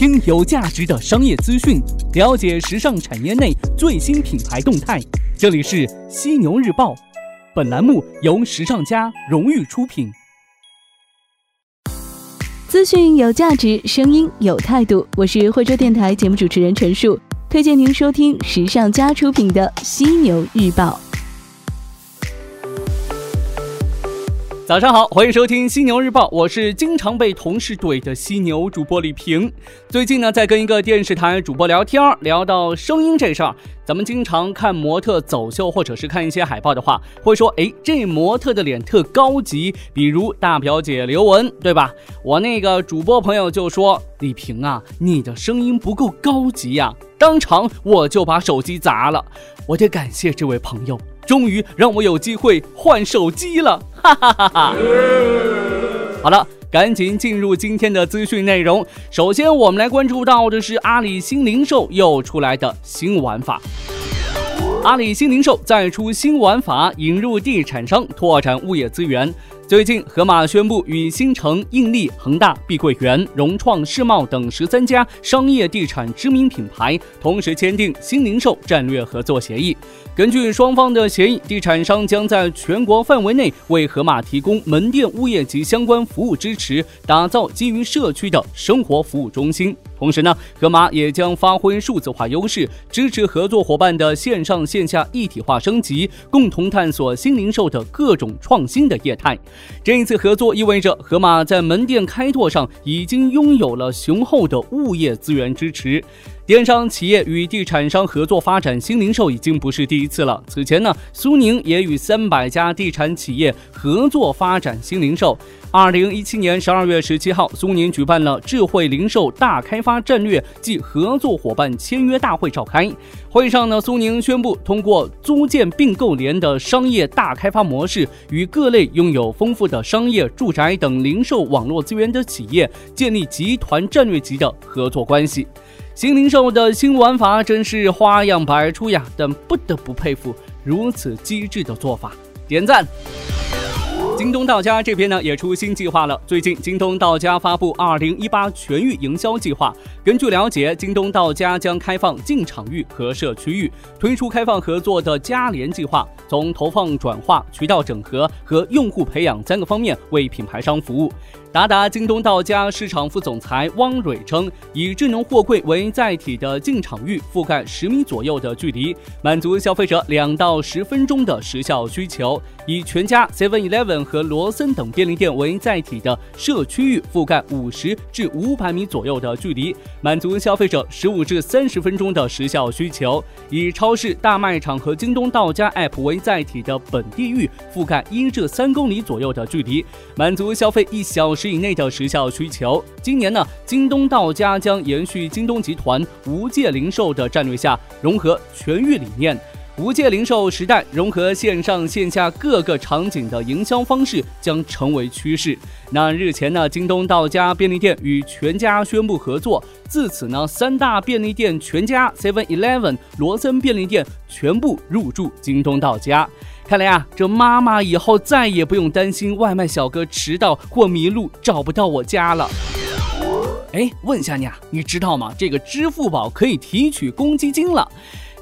听有价值的商业资讯，了解时尚产业内最新品牌动态。这里是犀牛日报，本栏目由时尚家荣誉出品。资讯有价值，声音有态度。我是惠州电台节目主持人陈树，推荐您收听时尚家出品的犀牛日报。早上好，欢迎收听犀牛日报，我是经常被同事怼的犀牛主播李平。最近呢，在跟一个电视台主播聊天，聊到声音这事儿，咱们经常看模特走秀，或者是看一些海报的话，会说，哎，这模特的脸特高级，比如大表姐刘雯，对吧？我那个主播朋友就说，李平啊，你的声音不够高级呀，当场我就把手机砸了。我得感谢这位朋友。终于让我有机会换手机了，哈哈哈哈！好了，赶紧进入今天的资讯内容。首先，我们来关注到的是阿里新零售又出来的新玩法。阿里新零售再出新玩法，引入地产商拓展物业资源。最近，盒马宣布与新城、印力、恒大、碧桂园、融创、世茂等十三家商业地产知名品牌同时签订新零售战略合作协议。根据双方的协议，地产商将在全国范围内为盒马提供门店物业及相关服务支持，打造基于社区的生活服务中心。同时呢，盒马也将发挥数字化优势，支持合作伙伴的线上线下一体化升级，共同探索新零售的各种创新的业态。这一次合作意味着盒马在门店开拓上已经拥有了雄厚的物业资源支持。电商企业与地产商合作发展新零售已经不是第一次了。此前呢，苏宁也与三百家地产企业合作发展新零售。二零一七年十二月十七号，苏宁举办了智慧零售大开发战略暨合作伙伴签约大会召开。会上呢，苏宁宣布通过租建并购联的商业大开发模式，与各类拥有丰富的商业、住宅等零售网络资源的企业建立集团战略级的合作关系。新零售的新玩法真是花样百出呀，但不得不佩服如此机智的做法，点赞。京东到家这边呢也出新计划了。最近，京东到家发布二零一八全域营销计划。根据了解，京东到家将开放进场域和社区域，推出开放合作的加联计划，从投放转化、渠道整合和用户培养三个方面为品牌商服务。达达京东到家市场副总裁汪蕊称，以智能货柜为载体的进场域覆盖十米左右的距离，满足消费者两到十分钟的时效需求；以全家 Seven Eleven 和罗森等便利店为载体的社区域覆盖五十至五百米左右的距离，满足消费者十五至三十分钟的时效需求；以超市、大卖场和京东到家 App 为载体的本地域覆盖一至三公里左右的距离，满足消费一小时。以内的时效需求。今年呢，京东到家将延续京东集团无界零售的战略下，融合全域理念。无界零售时代，融合线上线下各个场景的营销方式将成为趋势。那日前呢，京东到家便利店与全家宣布合作，自此呢，三大便利店全家、Seven Eleven、罗森便利店全部入驻京东到家。看来啊，这妈妈以后再也不用担心外卖小哥迟到或迷路找不到我家了。哎，问一下你啊，你知道吗？这个支付宝可以提取公积金了。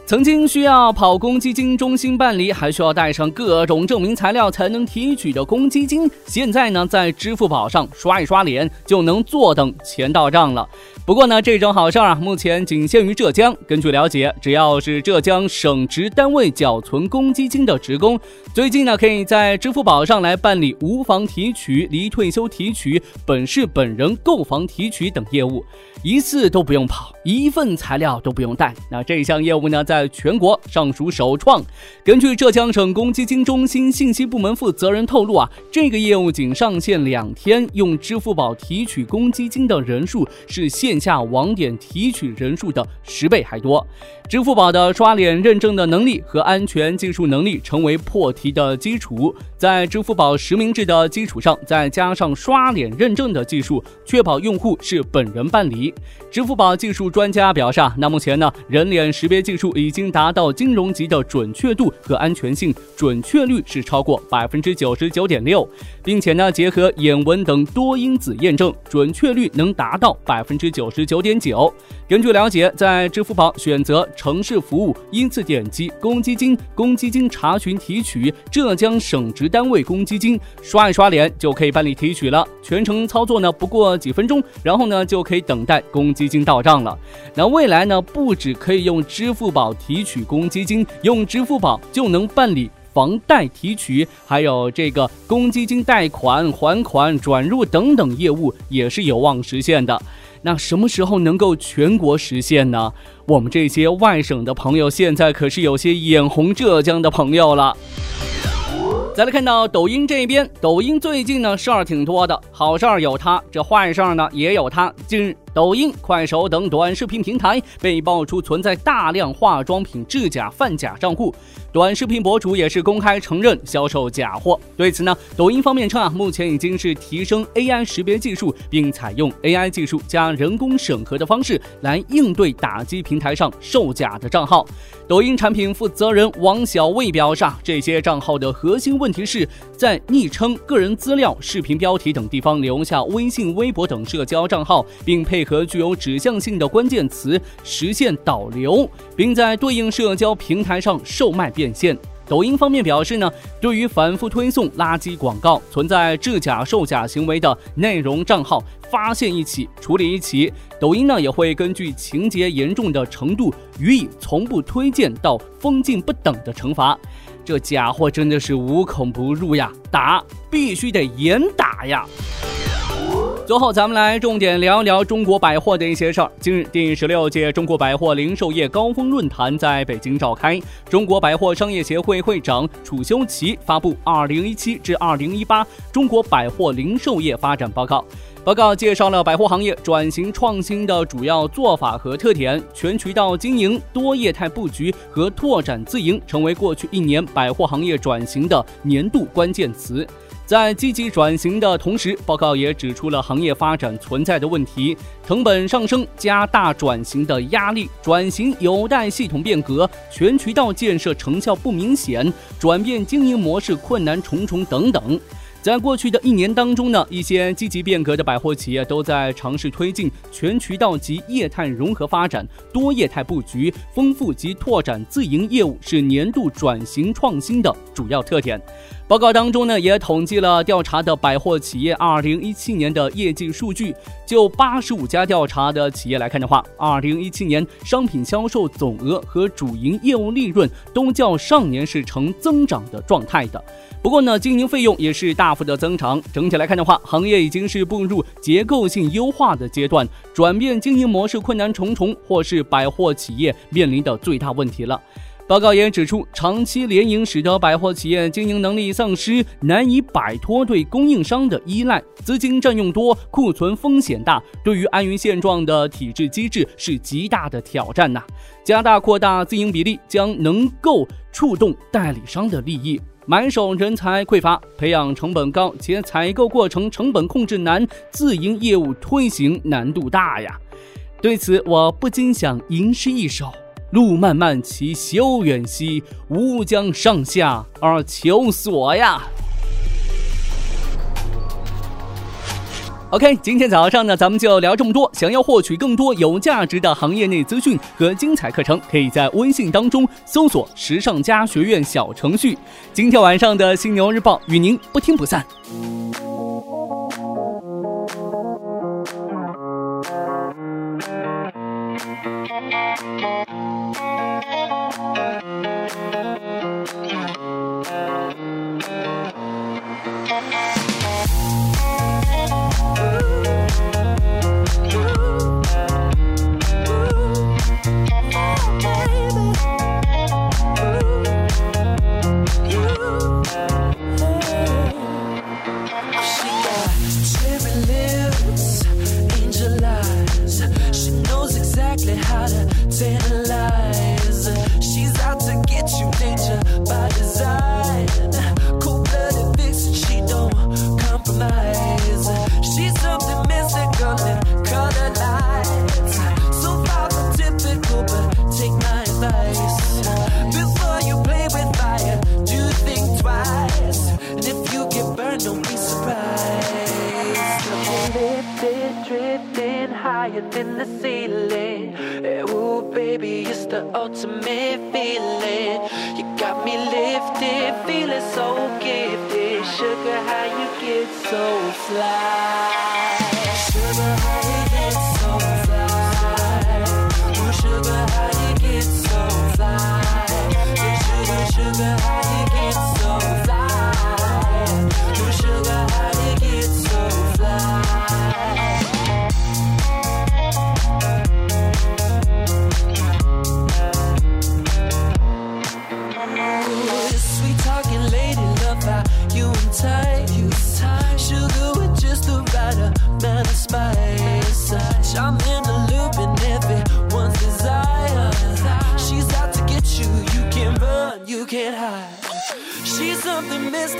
曾经需要跑公积金中心办理，还需要带上各种证明材料才能提取的公积金，现在呢，在支付宝上刷一刷脸就能坐等钱到账了。不过呢，这种好事儿啊，目前仅限于浙江。根据了解，只要是浙江省直单位缴存公积金的职工，最近呢，可以在支付宝上来办理无房提取、离退休提取、本市本人购房提取等业务，一次都不用跑，一份材料都不用带。那这项业务呢，在在全国尚属首创。根据浙江省公积金中心信息部门负责人透露啊，这个业务仅上线两天，用支付宝提取公积金的人数是线下网点提取人数的十倍还多。支付宝的刷脸认证的能力和安全技术能力成为破题的基础，在支付宝实名制的基础上，再加上刷脸认证的技术，确保用户是本人办理。支付宝技术专家表示啊，那目前呢，人脸识别技术已已经达到金融级的准确度和安全性，准确率是超过百分之九十九点六，并且呢，结合眼纹等多因子验证，准确率能达到百分之。九十九点九。根据了解，在支付宝选择城市服务，依次点击公积金、公积金查询提取、浙江省直单位公积金，刷一刷脸就可以办理提取了。全程操作呢不过几分钟，然后呢就可以等待公积金到账了。那未来呢，不止可以用支付宝提取公积金，用支付宝就能办理。房贷提取，还有这个公积金贷款、还款、转入等等业务也是有望实现的。那什么时候能够全国实现呢？我们这些外省的朋友现在可是有些眼红浙江的朋友了。再来看到抖音这边，抖音最近呢事儿挺多的，好事儿有它，这坏事儿呢也有它。近日。抖音、快手等短视频平台被爆出存在大量化妆品制假贩假账户，短视频博主也是公开承认销售假货。对此呢，抖音方面称啊，目前已经是提升 AI 识别技术，并采用 AI 技术加人工审核的方式来应对打击平台上售假的账号。抖音产品负责人王小卫表示啊，这些账号的核心问题是在昵称、个人资料、视频标题等地方留下微信、微博等社交账号，并配。合具有指向性的关键词实现导流，并在对应社交平台上售卖变现。抖音方面表示呢，对于反复推送垃圾广告、存在制假售假行为的内容账号，发现一起处理一起。抖音呢也会根据情节严重的程度，予以从不推荐到封禁不等的惩罚。这假货真的是无孔不入呀，打必须得严打呀！最后，咱们来重点聊一聊中国百货的一些事儿。近日，第十六届中国百货零售业高峰论坛在北京召开。中国百货商业协会会长楚修齐发布《二零一七至二零一八中国百货零售业发展报告》。报告介绍了百货行业转型创新的主要做法和特点，全渠道经营、多业态布局和拓展自营成为过去一年百货行业转型的年度关键词。在积极转型的同时，报告也指出了行业发展存在的问题：成本上升加大转型的压力，转型有待系统变革，全渠道建设成效不明显，转变经营模式困难重重等等。在过去的一年当中呢，一些积极变革的百货企业都在尝试推进全渠道及业态融合发展、多业态布局、丰富及拓展自营业务，是年度转型创新的主要特点。报告当中呢，也统计了调查的百货企业二零一七年的业绩数据。就八十五家调查的企业来看的话，二零一七年商品销售总额和主营业务利润都较上年是呈增长的状态的。不过呢，经营费用也是大幅的增长。整体来看的话，行业已经是步入结构性优化的阶段，转变经营模式困难重重，或是百货企业面临的最大问题了。报告也指出，长期联营使得百货企业经营能力丧失，难以摆脱对供应商的依赖，资金占用多，库存风险大，对于安于现状的体制机制是极大的挑战呐。加大扩大自营比例，将能够触动代理商的利益。买手人才匮乏，培养成本高，且采购过程成本控制难，自营业务推行难度大呀。对此，我不禁想吟诗一首。路漫漫其修远兮，吾将上下而求索呀。OK，今天早上呢，咱们就聊这么多。想要获取更多有价值的行业内资讯和精彩课程，可以在微信当中搜索“时尚家学院”小程序。今天晚上的《犀牛日报》与您不听不散。cherry lips, angel eyes. She knows exactly how to tell. ultimate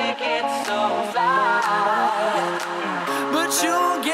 make it so fly. But you